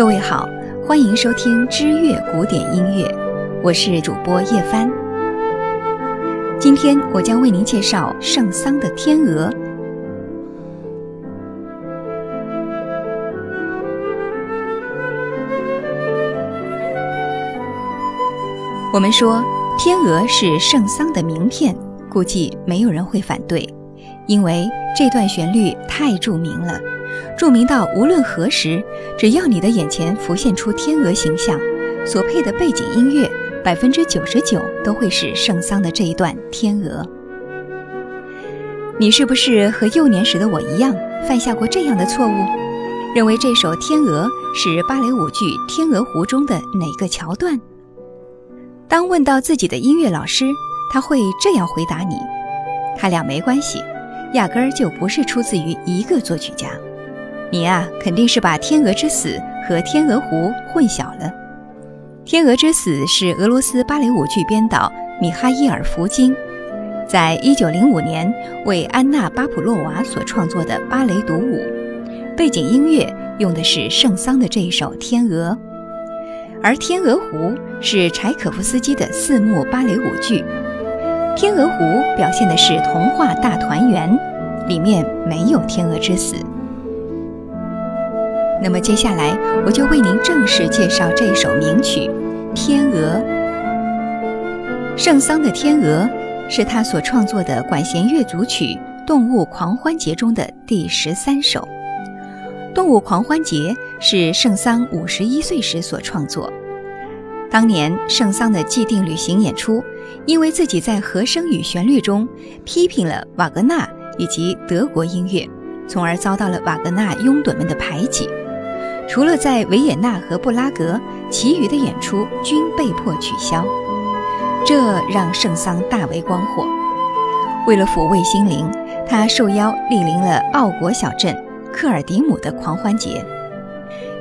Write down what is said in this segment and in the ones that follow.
各位好，欢迎收听知乐古典音乐，我是主播叶帆。今天我将为您介绍圣桑的《天鹅》。我们说《天鹅》是圣桑的名片，估计没有人会反对，因为这段旋律太著名了。著名到无论何时，只要你的眼前浮现出天鹅形象，所配的背景音乐百分之九十九都会是圣桑的这一段《天鹅》。你是不是和幼年时的我一样，犯下过这样的错误，认为这首《天鹅》是芭蕾舞剧《天鹅湖》中的哪个桥段？当问到自己的音乐老师，他会这样回答你：他俩没关系，压根儿就不是出自于一个作曲家。你啊，肯定是把《天鹅之死》和《天鹅湖》混淆了。《天鹅之死》是俄罗斯芭蕾舞剧编导米哈伊尔·福金在一九零五年为安娜·巴普洛娃所创作的芭蕾独舞，背景音乐用的是圣桑的这一首《天鹅》，而《天鹅湖》是柴可夫斯基的四幕芭蕾舞剧，《天鹅湖》表现的是童话大团圆，里面没有天鹅之死。那么接下来，我就为您正式介绍这首名曲《天鹅》。圣桑的《天鹅》是他所创作的管弦乐组曲《动物狂欢节》中的第十三首。《动物狂欢节》是圣桑五十一岁时所创作。当年圣桑的既定旅行演出，因为自己在和声与旋律中批评了瓦格纳以及德国音乐，从而遭到了瓦格纳拥趸们的排挤。除了在维也纳和布拉格，其余的演出均被迫取消，这让圣桑大为光火。为了抚慰心灵，他受邀莅临了奥国小镇克尔迪姆的狂欢节。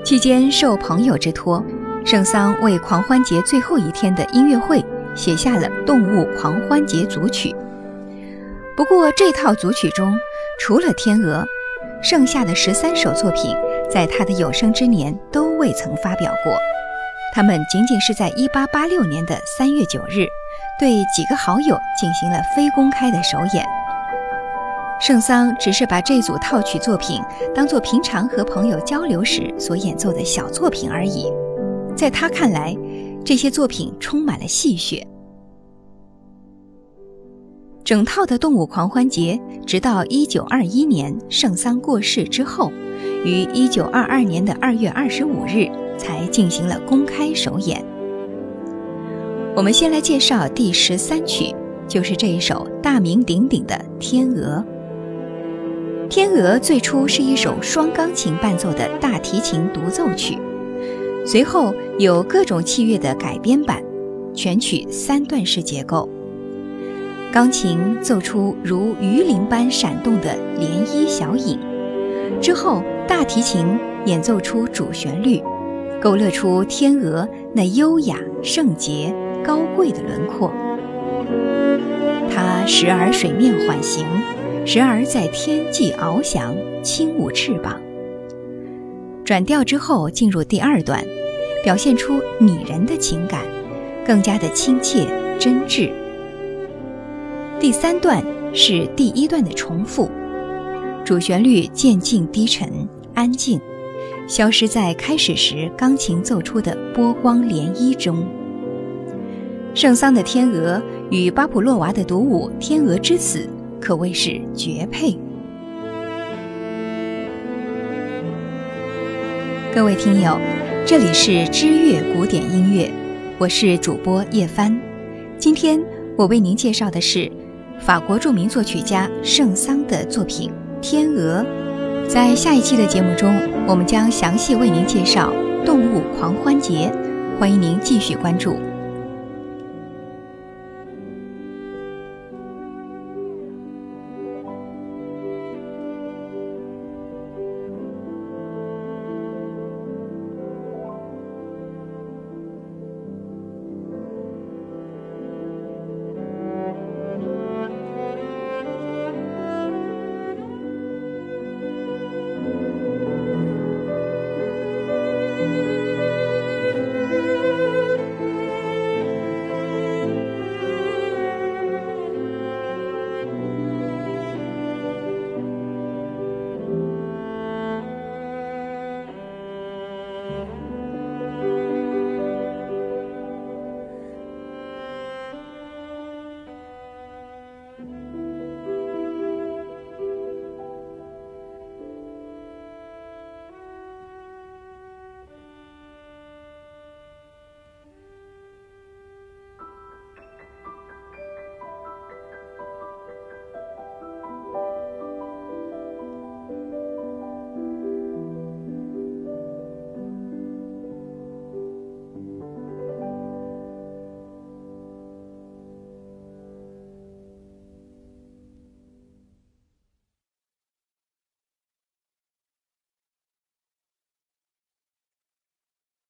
期间受朋友之托，圣桑为狂欢节最后一天的音乐会写下了《动物狂欢节》组曲。不过，这套组曲中除了《天鹅》，剩下的十三首作品。在他的有生之年都未曾发表过，他们仅仅是在1886年的3月9日，对几个好友进行了非公开的首演。圣桑只是把这组套曲作品当做平常和朋友交流时所演奏的小作品而已，在他看来，这些作品充满了戏谑。整套的动物狂欢节，直到1921年圣桑过世之后。于一九二二年的二月二十五日才进行了公开首演。我们先来介绍第十三曲，就是这一首大名鼎鼎的《天鹅》。《天鹅》最初是一首双钢琴伴奏的大提琴独奏曲，随后有各种器乐的改编版，全曲三段式结构。钢琴奏出如鱼鳞般闪动的涟漪小影。之后，大提琴演奏出主旋律，勾勒出天鹅那优雅、圣洁、高贵的轮廓。它时而水面缓行，时而在天际翱翔，轻舞翅膀。转调之后，进入第二段，表现出拟人的情感，更加的亲切真挚。第三段是第一段的重复。主旋律渐进低沉、安静，消失在开始时钢琴奏出的波光涟漪中。圣桑的《天鹅》与巴普洛娃的独舞《天鹅之死》可谓是绝配。各位听友，这里是知乐古典音乐，我是主播叶帆。今天我为您介绍的是法国著名作曲家圣桑的作品。天鹅，在下一期的节目中，我们将详细为您介绍动物狂欢节，欢迎您继续关注。